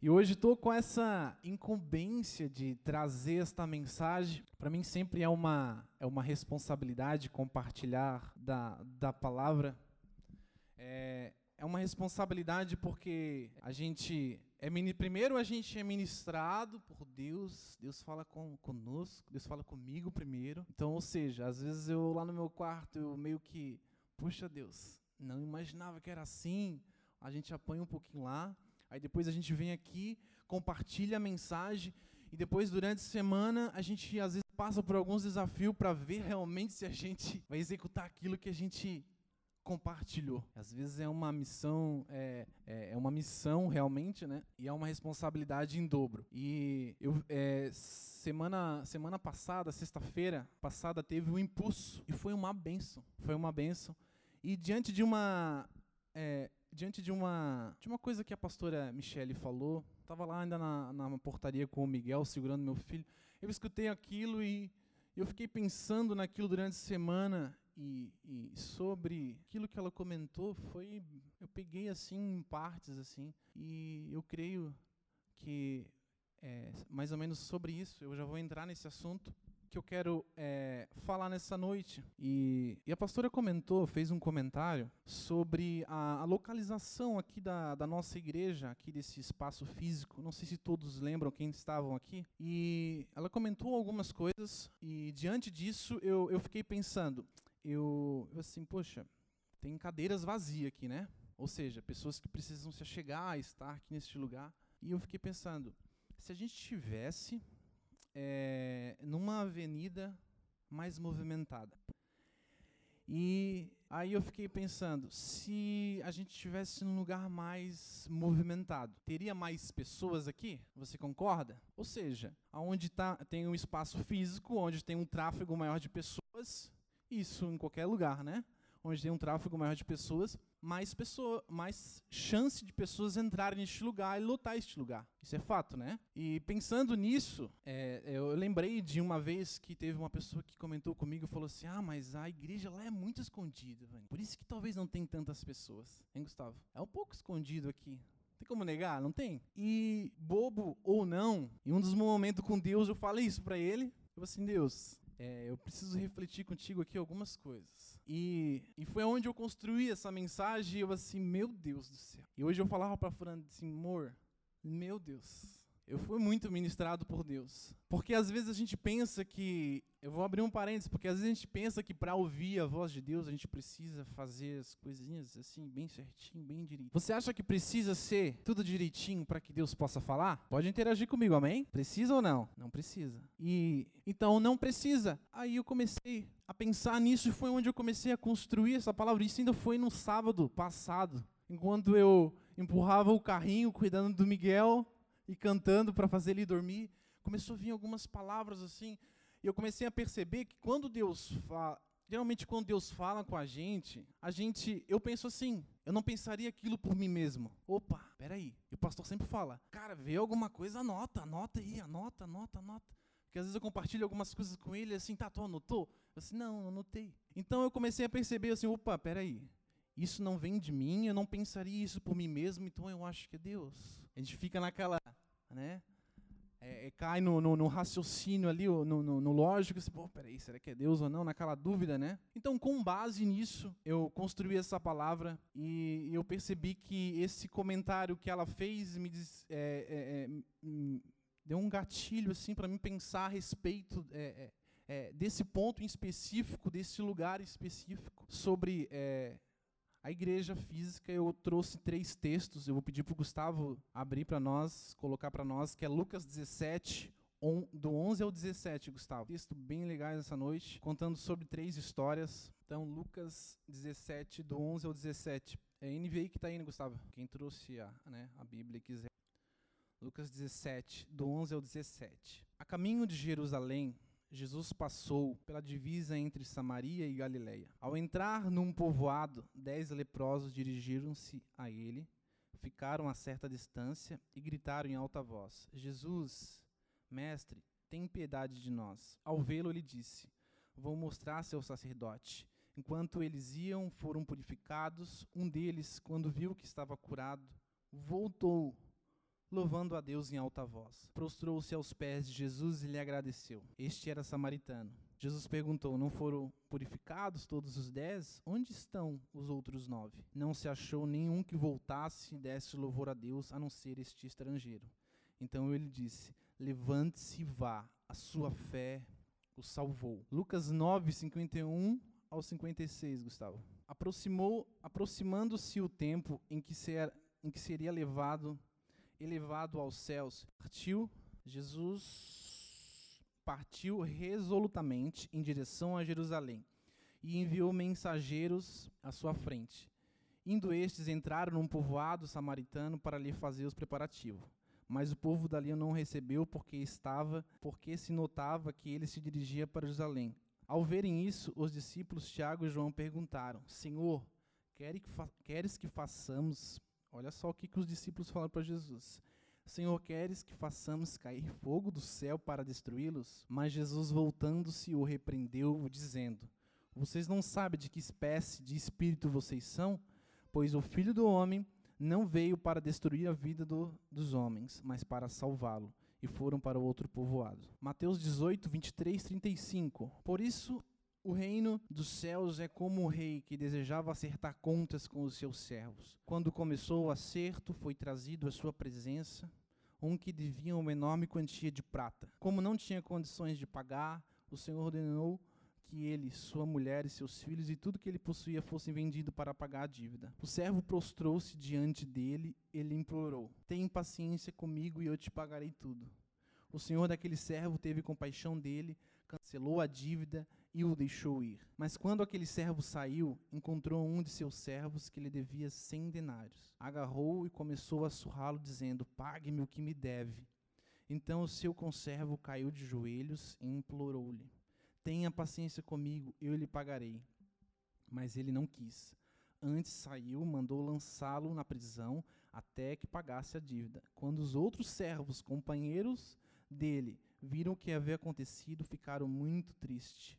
E hoje estou com essa incumbência de trazer esta mensagem. Para mim sempre é uma, é uma responsabilidade compartilhar da, da palavra. É, é uma responsabilidade porque a gente é primeiro a gente é ministrado por Deus, Deus fala com, conosco, Deus fala comigo primeiro. Então, ou seja, às vezes eu lá no meu quarto eu meio que, puxa Deus, não imaginava que era assim. A gente apanha um pouquinho lá. Aí depois a gente vem aqui, compartilha a mensagem e depois durante a semana a gente às vezes passa por alguns desafios para ver realmente se a gente vai executar aquilo que a gente compartilhou. Às vezes é uma missão, é, é, é uma missão realmente, né? E é uma responsabilidade em dobro. E eu é, semana semana passada, sexta-feira passada, teve um impulso e foi uma benção. Foi uma benção. E diante de uma é, diante de uma, de uma coisa que a pastora Michele falou, estava lá ainda na, na portaria com o Miguel, segurando meu filho, eu escutei aquilo e eu fiquei pensando naquilo durante a semana e, e, sobre aquilo que ela comentou foi eu peguei assim em partes assim e eu creio que é, mais ou menos sobre isso. Eu já vou entrar nesse assunto que eu quero é, falar nessa noite. E, e, a pastora comentou, fez um comentário sobre a, a, localização aqui da, da nossa igreja, aqui desse espaço físico. Não sei se todos lembram quem estavam aqui. E ela comentou algumas coisas, e diante disso eu, eu fiquei pensando, eu, eu assim, poxa, tem cadeiras vazias aqui, né? Ou seja, pessoas que precisam se achegar, estar aqui neste lugar. E eu fiquei pensando, se a gente tivesse é, numa avenida mais movimentada. E aí eu fiquei pensando, se a gente estivesse num lugar mais movimentado, teria mais pessoas aqui? Você concorda? Ou seja, aonde tá, tem um espaço físico, onde tem um tráfego maior de pessoas, isso em qualquer lugar, né? Onde tem um tráfego maior de pessoas, mais, pessoa, mais chance de pessoas entrarem neste lugar e lotar este lugar. Isso é fato, né? E pensando nisso, é, eu lembrei de uma vez que teve uma pessoa que comentou comigo e falou assim: Ah, mas a igreja lá é muito escondida, velho. por isso que talvez não tem tantas pessoas. Hein, Gustavo? É um pouco escondido aqui. Tem como negar? Não tem? E bobo ou não, em um dos momentos com Deus eu falei isso para ele. Eu falei assim: Deus, é, eu preciso refletir contigo aqui algumas coisas. E, e foi onde eu construí essa mensagem. E eu assim, meu Deus do céu. E hoje eu falava para Fran assim, amor, meu Deus. Eu fui muito ministrado por Deus. Porque às vezes a gente pensa que. Eu vou abrir um parênteses, porque às vezes a gente pensa que para ouvir a voz de Deus a gente precisa fazer as coisinhas assim, bem certinho, bem direitinho. Você acha que precisa ser tudo direitinho para que Deus possa falar? Pode interagir comigo, amém? Precisa ou não? Não precisa. E então não precisa. Aí eu comecei a pensar nisso e foi onde eu comecei a construir essa palavra. Isso ainda foi no sábado passado, enquanto eu empurrava o carrinho cuidando do Miguel e cantando para fazer ele dormir, começou a vir algumas palavras assim, e eu comecei a perceber que quando Deus fala, geralmente quando Deus fala com a gente, a gente, eu penso assim, eu não pensaria aquilo por mim mesmo. Opa, peraí. E o pastor sempre fala, cara, vê alguma coisa, anota, anota aí, anota, anota, anota. Porque às vezes eu compartilho algumas coisas com ele, assim, tá, tu anotou? Eu assim, não, anotei. Então eu comecei a perceber assim, opa, peraí, isso não vem de mim, eu não pensaria isso por mim mesmo, então eu acho que é Deus. A gente fica naquela, né? É, é, cai no, no, no, raciocínio ali, no, no, no lógico, assim, pô, peraí, será que é Deus ou não? Naquela dúvida, né? Então, com base nisso, eu construí essa palavra e eu percebi que esse comentário que ela fez me diz, é, é, é deu um gatilho assim para mim pensar a respeito é, desse ponto em específico, desse lugar específico, sobre a igreja física, eu trouxe três textos. Eu vou pedir para o Gustavo abrir para nós, colocar para nós, que é Lucas 17, on, do 11 ao 17, Gustavo. Texto bem legal essa noite, contando sobre três histórias. Então, Lucas 17, do 11 ao 17. É NVI que está indo, Gustavo. Quem trouxe a, né, a Bíblia quiser. Lucas 17, do 11 ao 17. A caminho de Jerusalém, Jesus passou pela divisa entre Samaria e Galiléia. Ao entrar num povoado, dez leprosos dirigiram-se a ele, ficaram a certa distância e gritaram em alta voz: Jesus, mestre, tem piedade de nós. Ao vê-lo, ele disse: Vou mostrar seu sacerdote. Enquanto eles iam, foram purificados. Um deles, quando viu que estava curado, voltou louvando a Deus em alta voz. Prostrou-se aos pés de Jesus e lhe agradeceu. Este era samaritano. Jesus perguntou: Não foram purificados todos os dez? Onde estão os outros nove? Não se achou nenhum que voltasse e desse louvor a Deus, a não ser este estrangeiro. Então ele disse: Levante-se e vá, a sua fé o salvou. Lucas 9, 51 ao 56, Gustavo. Aproximou, aproximando-se o tempo em que, ser, em que seria levado elevado aos céus, partiu Jesus partiu resolutamente em direção a Jerusalém e enviou mensageiros à sua frente. Indo estes, entraram num povoado samaritano para lhe fazer os preparativos. Mas o povo dali não recebeu porque estava, porque se notava que ele se dirigia para Jerusalém. Ao verem isso, os discípulos Tiago e João perguntaram: Senhor, queres que façamos Olha só o que, que os discípulos falaram para Jesus. Senhor, queres que façamos cair fogo do céu para destruí-los? Mas Jesus, voltando-se, o repreendeu, dizendo: Vocês não sabem de que espécie de espírito vocês são? Pois o Filho do Homem não veio para destruir a vida do, dos homens, mas para salvá-lo. E foram para o outro povoado. Mateus 18, 23, 35. Por isso o reino dos céus é como um rei que desejava acertar contas com os seus servos. Quando começou o acerto, foi trazido à sua presença um que devia uma enorme quantia de prata. Como não tinha condições de pagar, o Senhor ordenou que ele, sua mulher e seus filhos e tudo que ele possuía fossem vendidos para pagar a dívida. O servo prostrou-se diante dele, ele implorou: Tenha paciência comigo e eu te pagarei tudo. O senhor daquele servo teve compaixão dele, cancelou a dívida e o deixou ir. Mas quando aquele servo saiu, encontrou um de seus servos que lhe devia cem denários. Agarrou e começou a surrá-lo, dizendo: Pague-me o que me deve. Então o seu conservo caiu de joelhos e implorou-lhe: Tenha paciência comigo, eu lhe pagarei. Mas ele não quis. Antes saiu, mandou lançá-lo na prisão até que pagasse a dívida. Quando os outros servos, companheiros dele, viram o que havia acontecido, ficaram muito tristes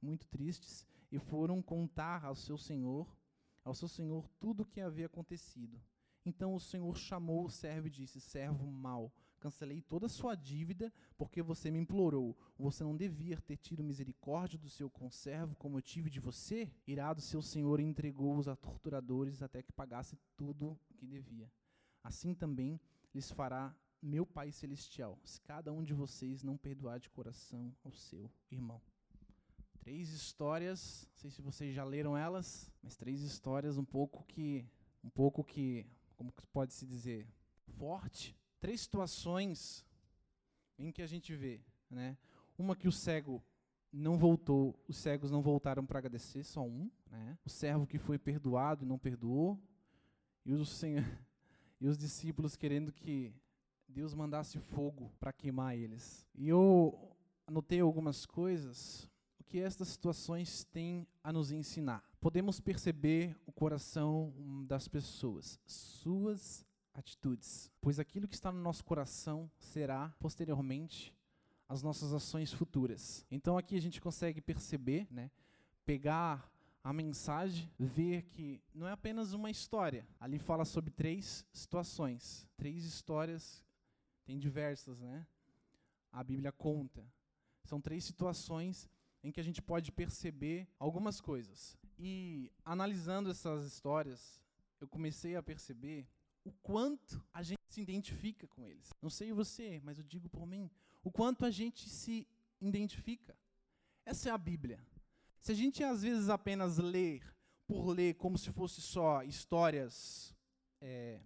muito tristes, e foram contar ao seu senhor, ao seu senhor tudo o que havia acontecido. Então o senhor chamou o servo e disse: Servo mau, cancelei toda a sua dívida porque você me implorou. Você não devia ter tido misericórdia do seu conservo como eu tive de você? Irado, seu senhor entregou-os a torturadores até que pagasse tudo o que devia. Assim também lhes fará meu Pai Celestial, se cada um de vocês não perdoar de coração ao seu irmão. Três histórias, não sei se vocês já leram elas, mas três histórias um pouco que, um pouco que, como pode se dizer, forte. Três situações em que a gente vê, né? Uma que o cego não voltou, os cegos não voltaram para agradecer, só um, né? O servo que foi perdoado e não perdoou, e senhor, e os discípulos querendo que Deus mandasse fogo para queimar eles. E eu anotei algumas coisas que estas situações têm a nos ensinar? Podemos perceber o coração das pessoas, suas atitudes, pois aquilo que está no nosso coração será posteriormente as nossas ações futuras. Então aqui a gente consegue perceber, né, pegar a mensagem, ver que não é apenas uma história. Ali fala sobre três situações, três histórias, tem diversas, né? A Bíblia conta. São três situações em que a gente pode perceber algumas coisas. E analisando essas histórias, eu comecei a perceber o quanto a gente se identifica com eles. Não sei você, mas eu digo por mim, o quanto a gente se identifica. Essa é a Bíblia. Se a gente às vezes apenas ler por ler como se fosse só histórias, é,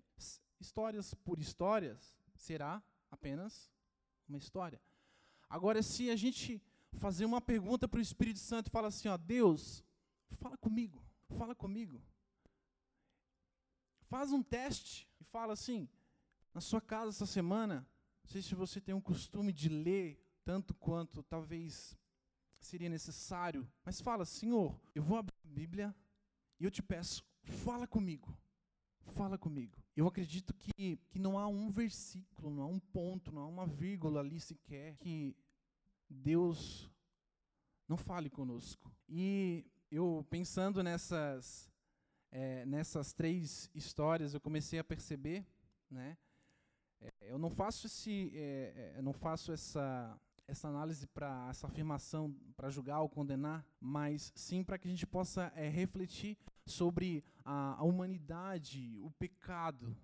histórias por histórias, será apenas uma história. Agora, se a gente fazer uma pergunta para o Espírito Santo e falar assim: ó, Deus, fala comigo, fala comigo. Faz um teste e fala assim: na sua casa essa semana, não sei se você tem um costume de ler tanto quanto talvez seria necessário, mas fala: Senhor, eu vou abrir a Bíblia e eu te peço, fala comigo. Fala comigo. Eu acredito que, que não há um versículo, não há um ponto, não há uma vírgula ali sequer que Deus não fale conosco. E eu pensando nessas é, nessas três histórias, eu comecei a perceber, né, É, eu não faço esse, é, é não faço essa essa análise para essa afirmação para julgar ou condenar, mas sim para que a gente possa é, refletir sobre a, a, humanidade, o pecado.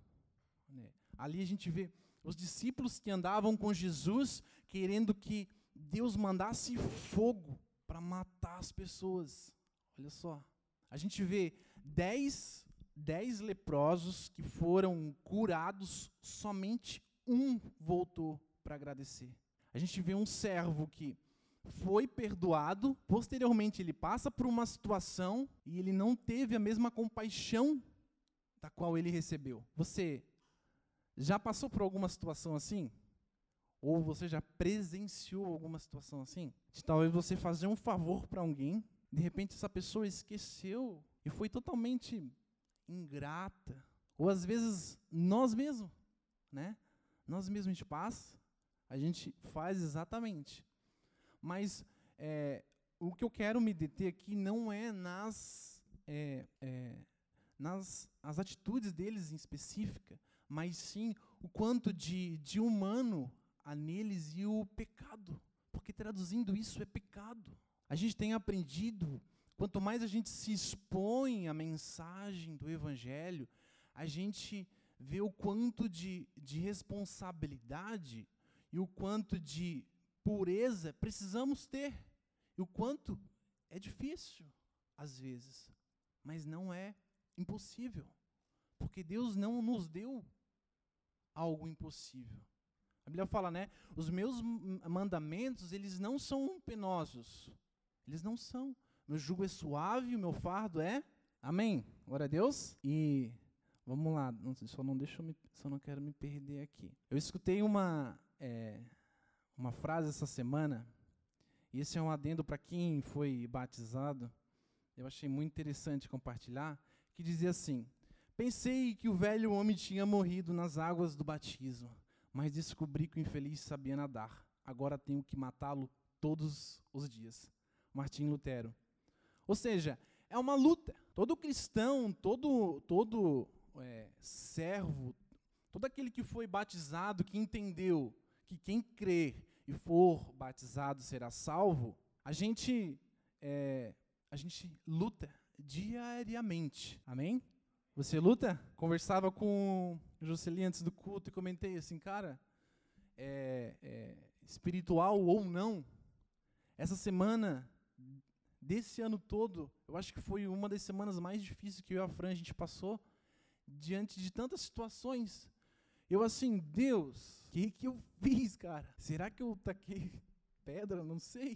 Né? Ali a gente vê os discípulos que andavam com Jesus querendo que Deus mandasse fogo para matar as pessoas. Olha só. A gente vê dez, dez leprosos que foram curados, somente um voltou para agradecer. A gente vê um servo que foi perdoado, posteriormente ele passa por uma situação e ele não teve a mesma compaixão da qual ele recebeu. Você já passou por alguma situação assim? Ou você já presenciou alguma situação assim? De talvez você fazer um favor para alguém, de repente essa pessoa esqueceu e foi totalmente ingrata. Ou às vezes nós mesmos, né? Nós mesmos a gente passa, a gente faz exatamente. Mas é, o que eu quero me deter aqui não é nas, é, é, nas as atitudes deles em específica, mas sim o quanto de, de humano há neles e o pecado. Porque traduzindo isso é pecado. A gente tem aprendido, quanto mais a gente se expõe à mensagem do Evangelho, a gente vê o quanto de, de responsabilidade e o quanto de pureza precisamos ter. E o quanto é difícil, às vezes, mas não é impossível. Porque Deus não nos deu algo impossível. A Bíblia fala, né? Os meus mandamentos, eles não são penosos. Eles não são. Meu jugo é suave, o meu fardo é. Amém. Glória a Deus. E vamos lá, só não deixa me, só não quero me perder aqui. Eu escutei uma é, uma frase essa semana, e esse é um adendo para quem foi batizado. Eu achei muito interessante compartilhar, que dizia assim: Pensei que o velho homem tinha morrido nas águas do batismo mas descobri que o infeliz sabia nadar. Agora tenho que matá-lo todos os dias. Martim Lutero. Ou seja, é uma luta. Todo cristão, todo, todo é, servo, todo aquele que foi batizado, que entendeu que quem crer e for batizado será salvo, a gente, é, a gente luta diariamente. Amém? Você luta? Conversava com Jocely antes do culto e comentei assim, cara, é, é, espiritual ou não, essa semana, desse ano todo, eu acho que foi uma das semanas mais difíceis que eu e a Fran a gente passou, diante de tantas situações. Eu assim, Deus, o que, que eu fiz, cara? Será que eu taquei pedra? Não sei.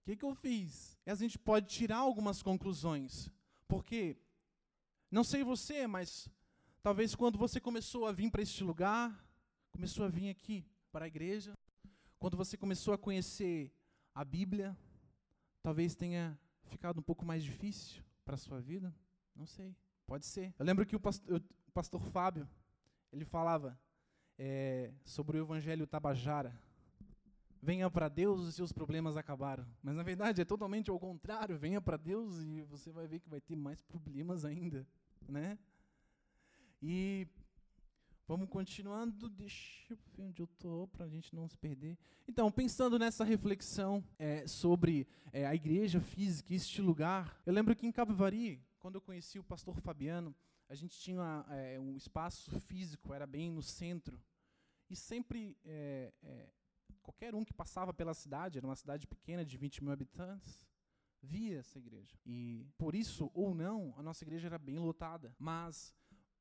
O que, que eu fiz? E a gente pode tirar algumas conclusões. Porque não sei você, mas talvez quando você começou a vir para este lugar, começou a vir aqui para a igreja, quando você começou a conhecer a Bíblia, talvez tenha ficado um pouco mais difícil para a sua vida. Não sei, pode ser. Eu lembro que o pastor, o pastor Fábio, ele falava é, sobre o Evangelho Tabajara. Venha para Deus, os seus problemas acabaram. Mas na verdade é totalmente ao contrário. Venha para Deus e você vai ver que vai ter mais problemas ainda né? E vamos continuando, deixa eu ver onde eu estou para a gente não se perder. Então, pensando nessa reflexão é, sobre é, a igreja física, este lugar, eu lembro que em Capivari, quando eu conheci o pastor Fabiano, a gente tinha é, um espaço físico, era bem no centro, e sempre é, é, qualquer um que passava pela cidade, era uma cidade pequena de 20 mil habitantes, via essa igreja. E por isso ou não, a nossa igreja era bem lotada. Mas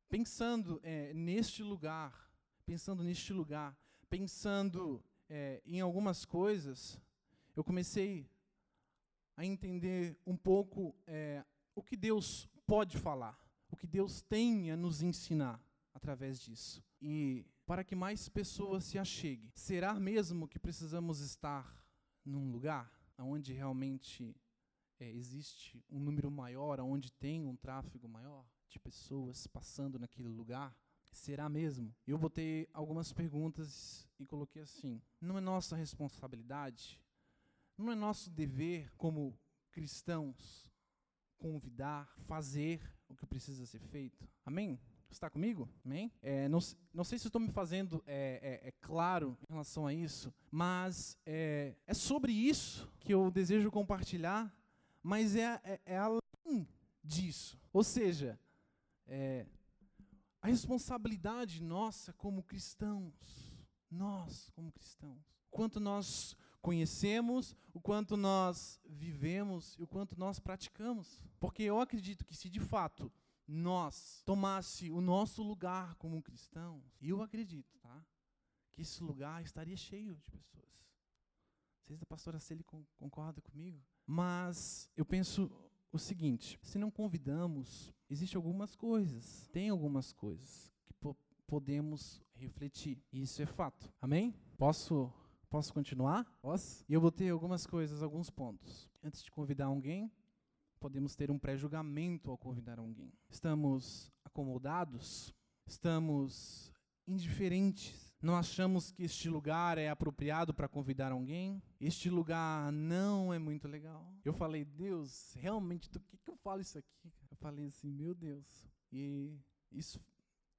pensando é, neste lugar, pensando neste lugar, pensando é, em algumas coisas, eu comecei a entender um pouco é, o que Deus pode falar, o que Deus tem a nos ensinar através disso. E para que mais pessoas se acheguem, será mesmo que precisamos estar num lugar onde realmente é, existe um número maior, onde tem um tráfego maior de pessoas passando naquele lugar? Será mesmo? Eu botei algumas perguntas e coloquei assim: não é nossa responsabilidade, não é nosso dever como cristãos convidar, fazer o que precisa ser feito? Amém? Está comigo? Amém? É, não, não sei se estou me fazendo é, é, é, claro em relação a isso, mas é, é sobre isso que eu desejo compartilhar, mas é, é, é além disso. Ou seja, é, a responsabilidade nossa como cristãos, nós como cristãos, quanto nós conhecemos, o quanto nós vivemos e o quanto nós praticamos. Porque eu acredito que se de fato nós tomasse o nosso lugar como cristãos, eu acredito, tá? Que esse lugar estaria cheio de pessoas. Não sei se a pastora Celi concorda comigo, mas eu penso o seguinte: se não convidamos, existem algumas coisas, tem algumas coisas que po podemos refletir. Isso é fato. Amém? Posso posso continuar? Posso? E eu botei algumas coisas, alguns pontos. Antes de convidar alguém, podemos ter um pré-julgamento ao convidar alguém. Estamos acomodados? Estamos indiferentes? Não achamos que este lugar é apropriado para convidar alguém? Este lugar não é muito legal? Eu falei, Deus, realmente, do que, que eu falo isso aqui? Eu falei assim, meu Deus. E isso,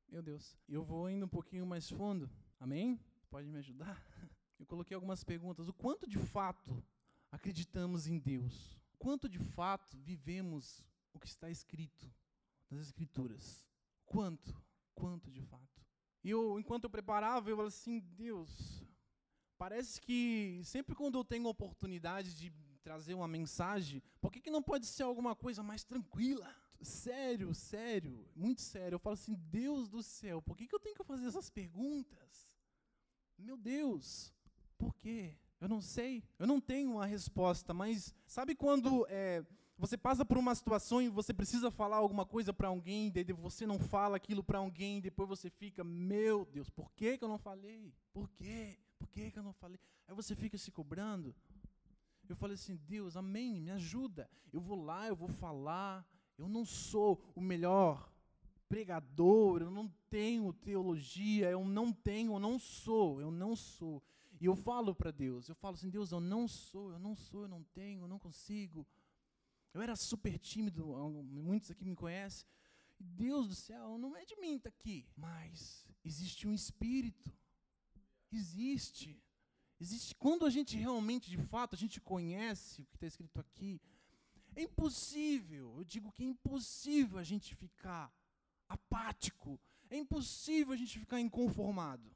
meu Deus. Eu vou indo um pouquinho mais fundo. Amém? Pode me ajudar? Eu coloquei algumas perguntas. O quanto de fato acreditamos em Deus? quanto de fato vivemos o que está escrito nas Escrituras? Quanto? E eu, enquanto eu preparava, eu falei assim, Deus, parece que sempre quando eu tenho oportunidade de trazer uma mensagem, por que, que não pode ser alguma coisa mais tranquila? Sério, sério, muito sério. Eu falo assim, Deus do céu, por que, que eu tenho que fazer essas perguntas? Meu Deus, por quê? Eu não sei, eu não tenho uma resposta, mas sabe quando é, você passa por uma situação e você precisa falar alguma coisa para alguém, daí você não fala aquilo para alguém, depois você fica, meu Deus, por que, que eu não falei? Por quê? Por que, que eu não falei? Aí você fica se cobrando. Eu falei assim, Deus, amém, me ajuda. Eu vou lá, eu vou falar. Eu não sou o melhor pregador, eu não tenho teologia, eu não tenho, eu não sou, eu não sou. E eu falo para Deus, eu falo assim, Deus, eu não sou, eu não sou, eu não tenho, eu não consigo. Eu era super tímido, muitos aqui me conhecem. Deus do céu, não é de mim estar tá aqui, mas existe um espírito. Existe. Existe. Quando a gente realmente, de fato, a gente conhece o que está escrito aqui, é impossível, eu digo que é impossível a gente ficar apático, é impossível a gente ficar inconformado.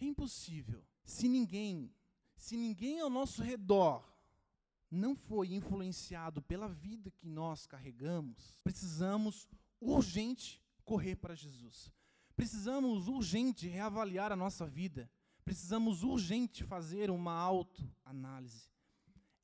É impossível. Se ninguém, se ninguém ao nosso redor não foi influenciado pela vida que nós carregamos, precisamos urgente correr para Jesus. Precisamos urgente reavaliar a nossa vida. Precisamos urgente fazer uma autoanálise.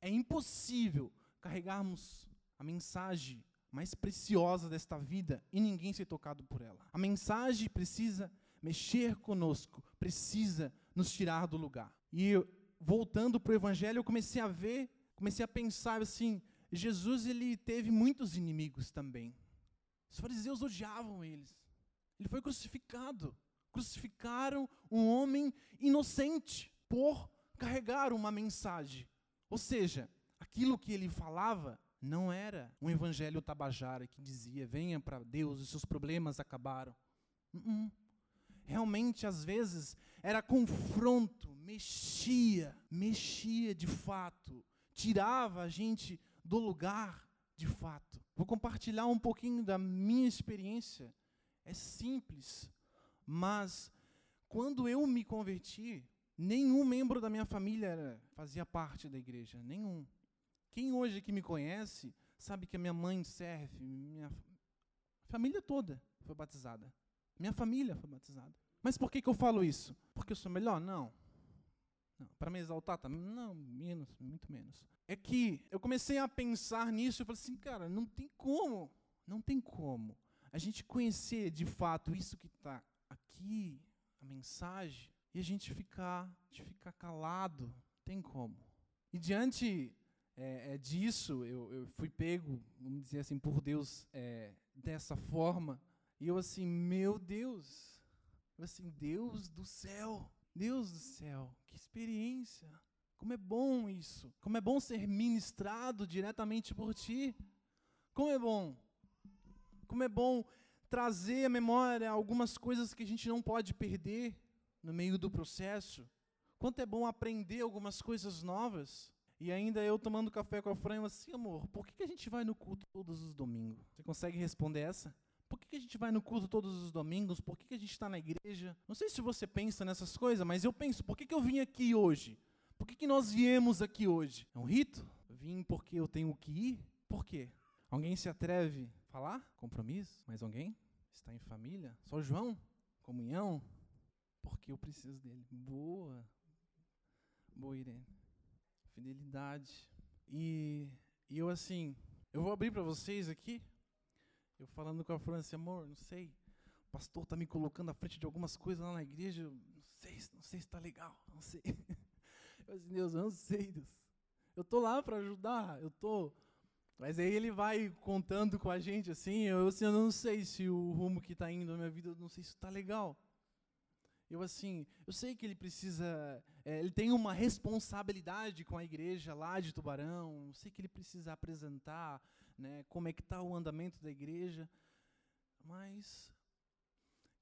É impossível carregarmos a mensagem mais preciosa desta vida e ninguém ser tocado por ela. A mensagem precisa mexer conosco, precisa nos tirar do lugar. E voltando para o evangelho, eu comecei a ver, comecei a pensar assim, Jesus ele teve muitos inimigos também. Os fariseus odiavam eles. Ele foi crucificado. Crucificaram um homem inocente por carregar uma mensagem. Ou seja, aquilo que ele falava não era um evangelho tabajara que dizia: venha para Deus, os seus problemas acabaram. Uh -uh realmente às vezes era confronto, mexia, mexia de fato, tirava a gente do lugar de fato. Vou compartilhar um pouquinho da minha experiência. É simples, mas quando eu me converti, nenhum membro da minha família fazia parte da igreja, nenhum. Quem hoje que me conhece sabe que a minha mãe serve, minha família toda foi batizada. Minha família foi batizada. Mas por que, que eu falo isso? Porque eu sou melhor? Não. Para me exaltar também? Não, menos, muito menos. É que eu comecei a pensar nisso e falei assim, cara, não tem como, não tem como a gente conhecer de fato isso que está aqui, a mensagem, e a gente ficar, de ficar calado. Tem como. E diante é, é, disso, eu, eu, fui pego, vamos dizer assim, por Deus é, dessa forma. E eu assim, meu Deus, eu assim, Deus do céu, Deus do céu, que experiência. Como é bom isso. Como é bom ser ministrado diretamente por ti. Como é bom. Como é bom trazer à memória algumas coisas que a gente não pode perder no meio do processo. Quanto é bom aprender algumas coisas novas. E ainda eu tomando café com a Fran, assim, amor, por que, que a gente vai no culto todos os domingos? Você consegue responder essa? Por que, que a gente vai no culto todos os domingos? Por que, que a gente está na igreja? Não sei se você pensa nessas coisas, mas eu penso, por que, que eu vim aqui hoje? Por que, que nós viemos aqui hoje? É um rito? Vim porque eu tenho que ir? Por quê? Alguém se atreve a falar? Compromisso? Mais alguém? Está em família? Só João? Comunhão? Porque eu preciso dele. Boa. Boa, Irene fidelidade. E, e eu assim, eu vou abrir para vocês aqui, eu falando com a França, amor, não sei, o pastor está me colocando à frente de algumas coisas lá na igreja, não sei, não sei se está legal, não sei. Eu assim, Deus, eu não sei, Deus. Eu tô lá para ajudar, eu tô. Mas aí ele vai contando com a gente assim, eu assim, eu não sei se o rumo que está indo na minha vida, eu não sei se está legal. Eu assim, eu sei que ele precisa, é, ele tem uma responsabilidade com a igreja lá de Tubarão. Eu sei que ele precisa apresentar, né, como é que está o andamento da igreja. Mas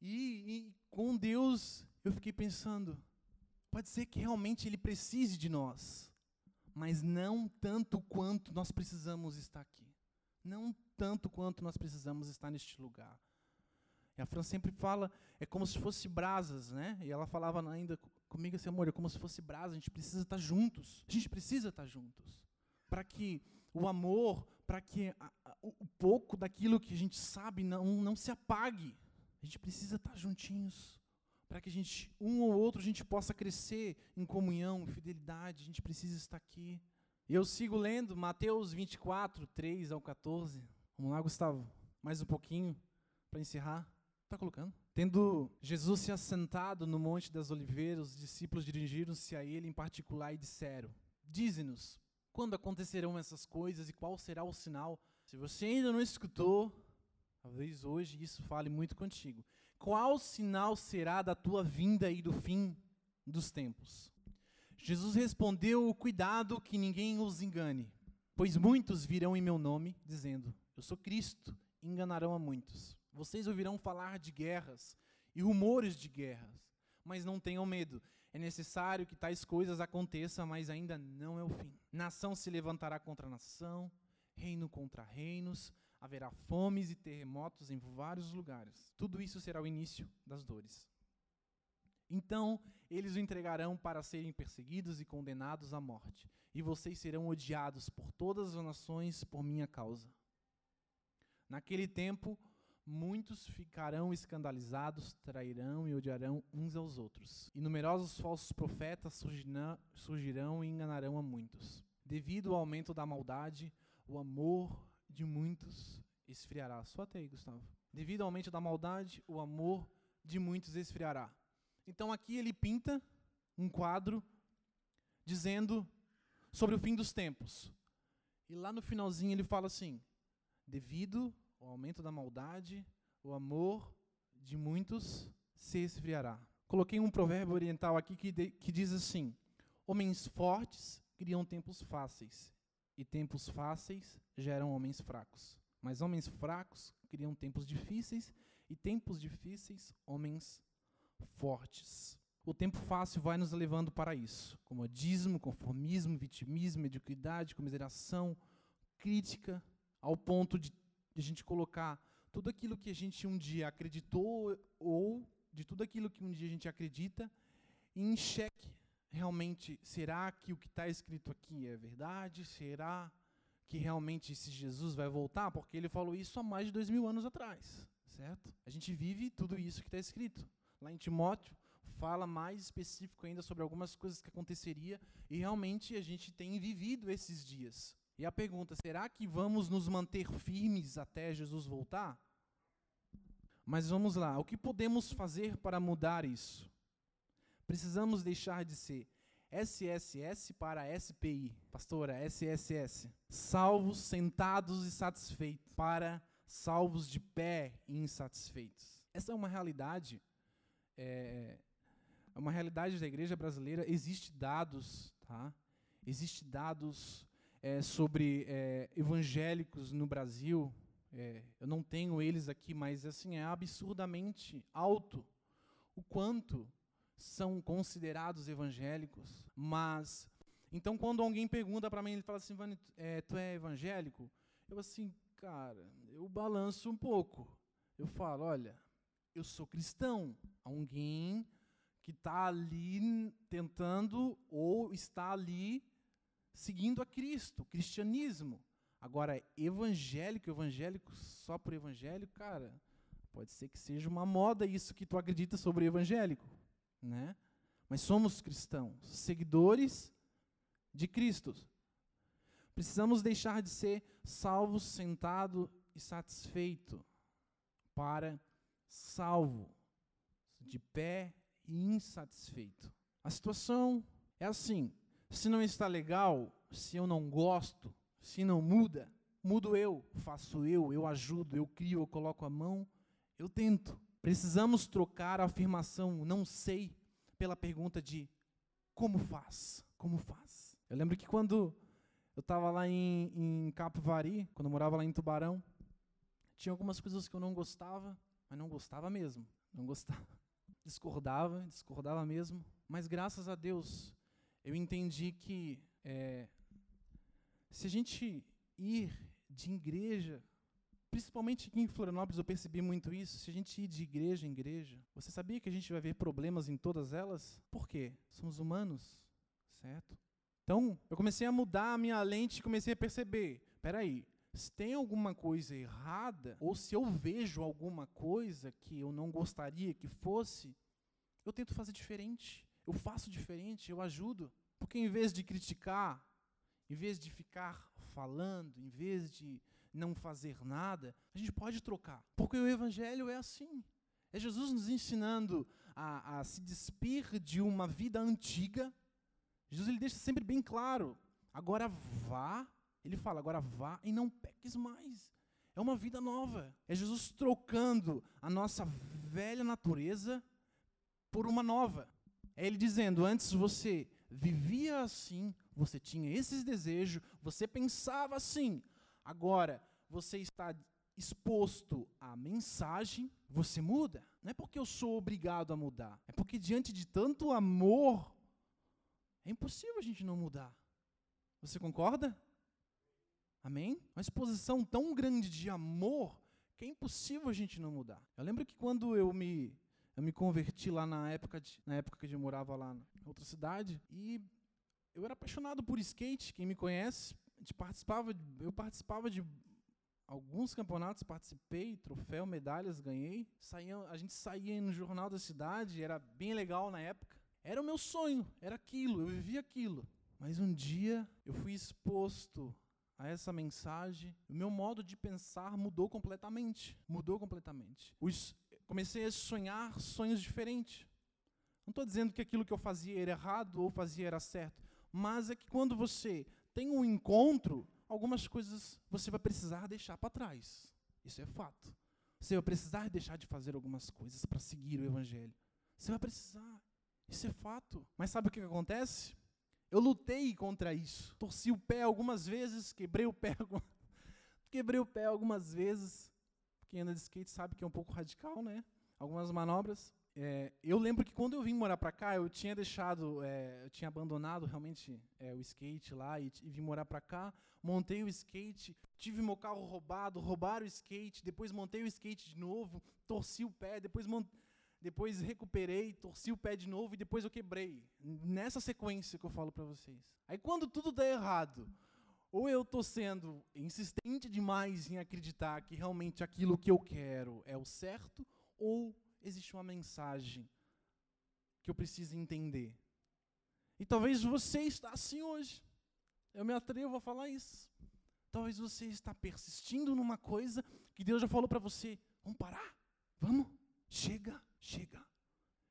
e, e com Deus eu fiquei pensando, pode ser que realmente ele precise de nós, mas não tanto quanto nós precisamos estar aqui. Não tanto quanto nós precisamos estar neste lugar. E a Fran sempre fala, é como se fosse brasas, né? E ela falava ainda comigo assim, amor, é como se fosse brasa, a gente precisa estar juntos. A gente precisa estar juntos. Para que o amor, para que a, a, o pouco daquilo que a gente sabe não, não se apague. A gente precisa estar juntinhos. Para que a gente, um ou outro, a gente possa crescer em comunhão, em fidelidade. A gente precisa estar aqui. Eu sigo lendo Mateus 24, 3 ao 14. Vamos lá, Gustavo. Mais um pouquinho para encerrar. Está colocando? Tendo Jesus se assentado no Monte das Oliveiras, os discípulos dirigiram-se a ele em particular e disseram: Dize-nos, quando acontecerão essas coisas e qual será o sinal? Se você ainda não escutou, talvez hoje isso fale muito contigo. Qual sinal será da tua vinda e do fim dos tempos? Jesus respondeu: Cuidado que ninguém os engane, pois muitos virão em meu nome, dizendo: Eu sou Cristo, e enganarão a muitos. Vocês ouvirão falar de guerras e rumores de guerras, mas não tenham medo. É necessário que tais coisas aconteçam, mas ainda não é o fim. Nação se levantará contra nação, reino contra reinos, haverá fomes e terremotos em vários lugares. Tudo isso será o início das dores. Então eles o entregarão para serem perseguidos e condenados à morte, e vocês serão odiados por todas as nações por minha causa. Naquele tempo, muitos ficarão escandalizados, trairão e odiarão uns aos outros. E numerosos falsos profetas surgirão, e enganarão a muitos. Devido ao aumento da maldade, o amor de muitos esfriará. Só até aí, Gustavo. Devido ao aumento da maldade, o amor de muitos esfriará. Então aqui ele pinta um quadro dizendo sobre o fim dos tempos. E lá no finalzinho ele fala assim: devido o aumento da maldade, o amor de muitos se esfriará. Coloquei um provérbio oriental aqui que, de, que diz assim: Homens fortes criam tempos fáceis, e tempos fáceis geram homens fracos. Mas homens fracos criam tempos difíceis, e tempos difíceis, homens fortes. O tempo fácil vai nos levando para isso: comodismo, conformismo, vitimismo, mediocridade, comiseração, crítica, ao ponto de de a gente colocar tudo aquilo que a gente um dia acreditou ou de tudo aquilo que um dia a gente acredita em xeque. Realmente, será que o que está escrito aqui é verdade? Será que realmente esse Jesus vai voltar? Porque ele falou isso há mais de dois mil anos atrás, certo? A gente vive tudo isso que está escrito. Lá em Timóteo, fala mais específico ainda sobre algumas coisas que aconteceria e realmente a gente tem vivido esses dias. E a pergunta: será que vamos nos manter firmes até Jesus voltar? Mas vamos lá, o que podemos fazer para mudar isso? Precisamos deixar de ser SSS para SPI, pastora, SSS, salvos, sentados e satisfeitos, para salvos de pé e insatisfeitos. Essa é uma realidade, é, é uma realidade da igreja brasileira. Existem dados, tá? Existem dados é, sobre é, evangélicos no Brasil, é, eu não tenho eles aqui, mas assim, é absurdamente alto o quanto são considerados evangélicos. Mas, então quando alguém pergunta para mim, ele fala assim, Vani, é, tu é evangélico? Eu assim, cara, eu balanço um pouco. Eu falo, olha, eu sou cristão. Alguém que está ali tentando ou está ali seguindo a Cristo, cristianismo. Agora, evangélico, evangélico só por evangélico, cara, pode ser que seja uma moda isso que tu acredita sobre evangélico, né? Mas somos cristãos, seguidores de Cristo. Precisamos deixar de ser salvos, sentado e satisfeito para salvo, de pé e insatisfeito. A situação é assim: se não está legal, se eu não gosto, se não muda, mudo eu, faço eu, eu ajudo, eu crio, eu coloco a mão, eu tento. Precisamos trocar a afirmação não sei pela pergunta de como faz? Como faz? Eu lembro que quando eu estava lá em, em Capivari, quando eu morava lá em Tubarão, tinha algumas coisas que eu não gostava, mas não gostava mesmo. Não gostava. Discordava, discordava mesmo. Mas graças a Deus, eu entendi que é, se a gente ir de igreja, principalmente aqui em Florianópolis eu percebi muito isso, se a gente ir de igreja em igreja, você sabia que a gente vai ver problemas em todas elas? Por quê? Somos humanos, certo? Então, eu comecei a mudar a minha lente e comecei a perceber, peraí, se tem alguma coisa errada, ou se eu vejo alguma coisa que eu não gostaria que fosse, eu tento fazer diferente, eu faço diferente, eu ajudo. Porque em vez de criticar, em vez de ficar falando, em vez de não fazer nada, a gente pode trocar. Porque o Evangelho é assim. É Jesus nos ensinando a, a se despir de uma vida antiga. Jesus ele deixa sempre bem claro: agora vá, ele fala, agora vá e não peques mais. É uma vida nova. É Jesus trocando a nossa velha natureza por uma nova. É ele dizendo: antes você vivia assim, você tinha esses desejos, você pensava assim. Agora, você está exposto à mensagem, você muda. Não é porque eu sou obrigado a mudar, é porque diante de tanto amor, é impossível a gente não mudar. Você concorda? Amém? Uma exposição tão grande de amor que é impossível a gente não mudar. Eu lembro que quando eu me eu me converti lá na época de, na época que eu morava lá em outra cidade e eu era apaixonado por skate, quem me conhece, participava, eu participava de alguns campeonatos, participei, troféu, medalhas, ganhei. Saía, a gente saía no jornal da cidade, era bem legal na época. Era o meu sonho, era aquilo, eu vivia aquilo. Mas um dia eu fui exposto a essa mensagem, o meu modo de pensar mudou completamente. Mudou completamente. Comecei a sonhar sonhos diferentes. Não estou dizendo que aquilo que eu fazia era errado ou fazia era certo mas é que quando você tem um encontro, algumas coisas você vai precisar deixar para trás. Isso é fato. Você vai precisar deixar de fazer algumas coisas para seguir o Evangelho. Você vai precisar. Isso é fato. Mas sabe o que acontece? Eu lutei contra isso. Torci o pé algumas vezes, quebrei o pé, quebrei o pé algumas vezes. Quem anda de skate sabe que é um pouco radical, né? Algumas manobras. É, eu lembro que quando eu vim morar para cá, eu tinha deixado, é, eu tinha abandonado realmente é, o skate lá e, e vim morar para cá. Montei o skate, tive meu carro roubado, roubaram o skate, depois montei o skate de novo, torci o pé, depois, depois recuperei, torci o pé de novo e depois eu quebrei. Nessa sequência que eu falo para vocês. Aí quando tudo dá errado, ou eu estou sendo insistente demais em acreditar que realmente aquilo que eu quero é o certo, ou existe uma mensagem que eu preciso entender. E talvez você está assim hoje. Eu me atrevo a falar isso. Talvez você está persistindo numa coisa que Deus já falou para você. Vamos parar? Vamos? Chega, chega.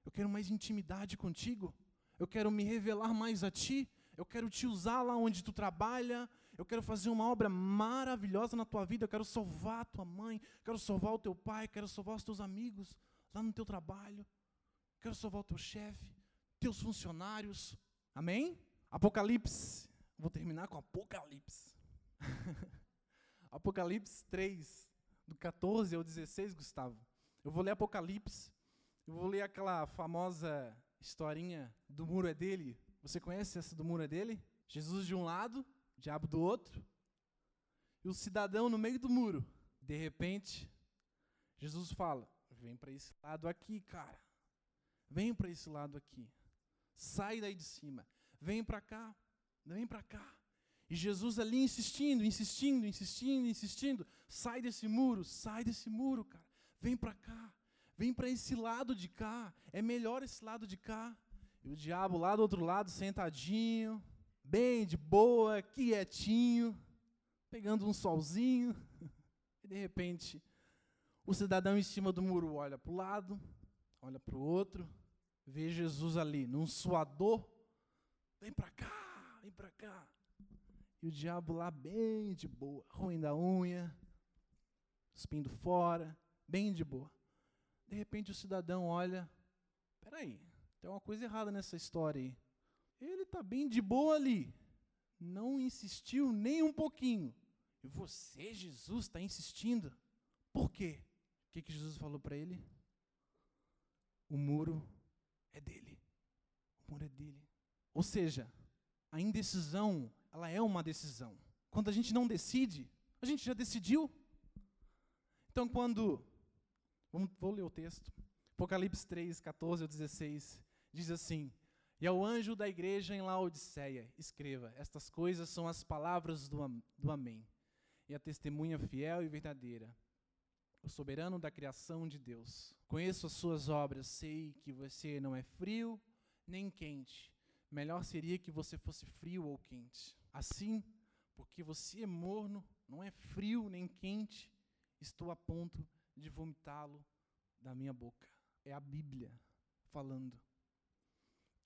Eu quero mais intimidade contigo. Eu quero me revelar mais a ti. Eu quero te usar lá onde tu trabalha. Eu quero fazer uma obra maravilhosa na tua vida. Eu quero salvar a tua mãe. Quero salvar o teu pai. Quero salvar os teus amigos lá no teu trabalho. Quero salvar o teu chefe, teus funcionários. Amém? Apocalipse. Vou terminar com Apocalipse. Apocalipse 3, do 14 ao 16, Gustavo. Eu vou ler Apocalipse. Eu vou ler aquela famosa historinha do muro é dele. Você conhece essa do muro é dele? Jesus de um lado, diabo do outro, e o cidadão no meio do muro. De repente, Jesus fala: Vem para esse lado aqui, cara. Vem para esse lado aqui. Sai daí de cima. Vem para cá. Vem para cá. E Jesus ali insistindo, insistindo, insistindo, insistindo. Sai desse muro, sai desse muro, cara. Vem para cá. Vem para esse lado de cá. É melhor esse lado de cá. E o diabo lá do outro lado, sentadinho, bem de boa, quietinho, pegando um solzinho. E de repente, o cidadão em cima do muro olha para o lado, olha para o outro, vê Jesus ali, num suador. Vem para cá, vem para cá. E o diabo lá bem de boa, ruim da unha, espindo fora, bem de boa. De repente o cidadão olha, peraí, tem uma coisa errada nessa história aí. Ele está bem de boa ali, não insistiu nem um pouquinho. E você, Jesus, está insistindo. Por quê? O que, que Jesus falou para ele? O muro é dele. O muro é dele. Ou seja, a indecisão ela é uma decisão. Quando a gente não decide, a gente já decidiu. Então, quando. Vamos, vou ler o texto. Apocalipse 3, 14 ao 16. Diz assim: E ao anjo da igreja em Laodiceia, escreva: Estas coisas são as palavras do, do Amém. E a testemunha fiel e verdadeira, o soberano da criação de Deus. Conheço as suas obras, sei que você não é frio nem quente. Melhor seria que você fosse frio ou quente. Assim, porque você é morno, não é frio nem quente, estou a ponto de vomitá-lo da minha boca. É a Bíblia falando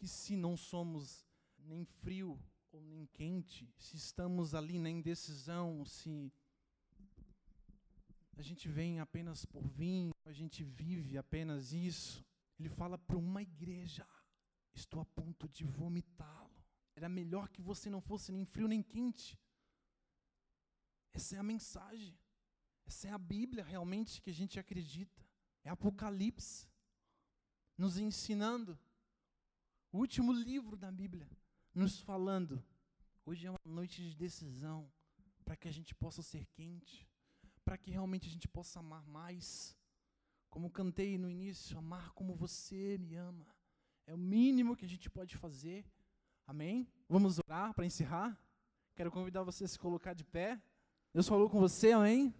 que se não somos nem frio ou nem quente, se estamos ali na indecisão, se a gente vem apenas por vir, a gente vive apenas isso, ele fala para uma igreja: estou a ponto de vomitá-lo. Era melhor que você não fosse nem frio nem quente. Essa é a mensagem. Essa é a Bíblia realmente que a gente acredita. É Apocalipse. Nos ensinando. O último livro da Bíblia. Nos falando. Hoje é uma noite de decisão. Para que a gente possa ser quente. Para que realmente a gente possa amar mais. Como cantei no início, amar como você me ama. É o mínimo que a gente pode fazer Amém? Vamos orar para encerrar? Quero convidar você a se colocar de pé. Deus falou com você, amém?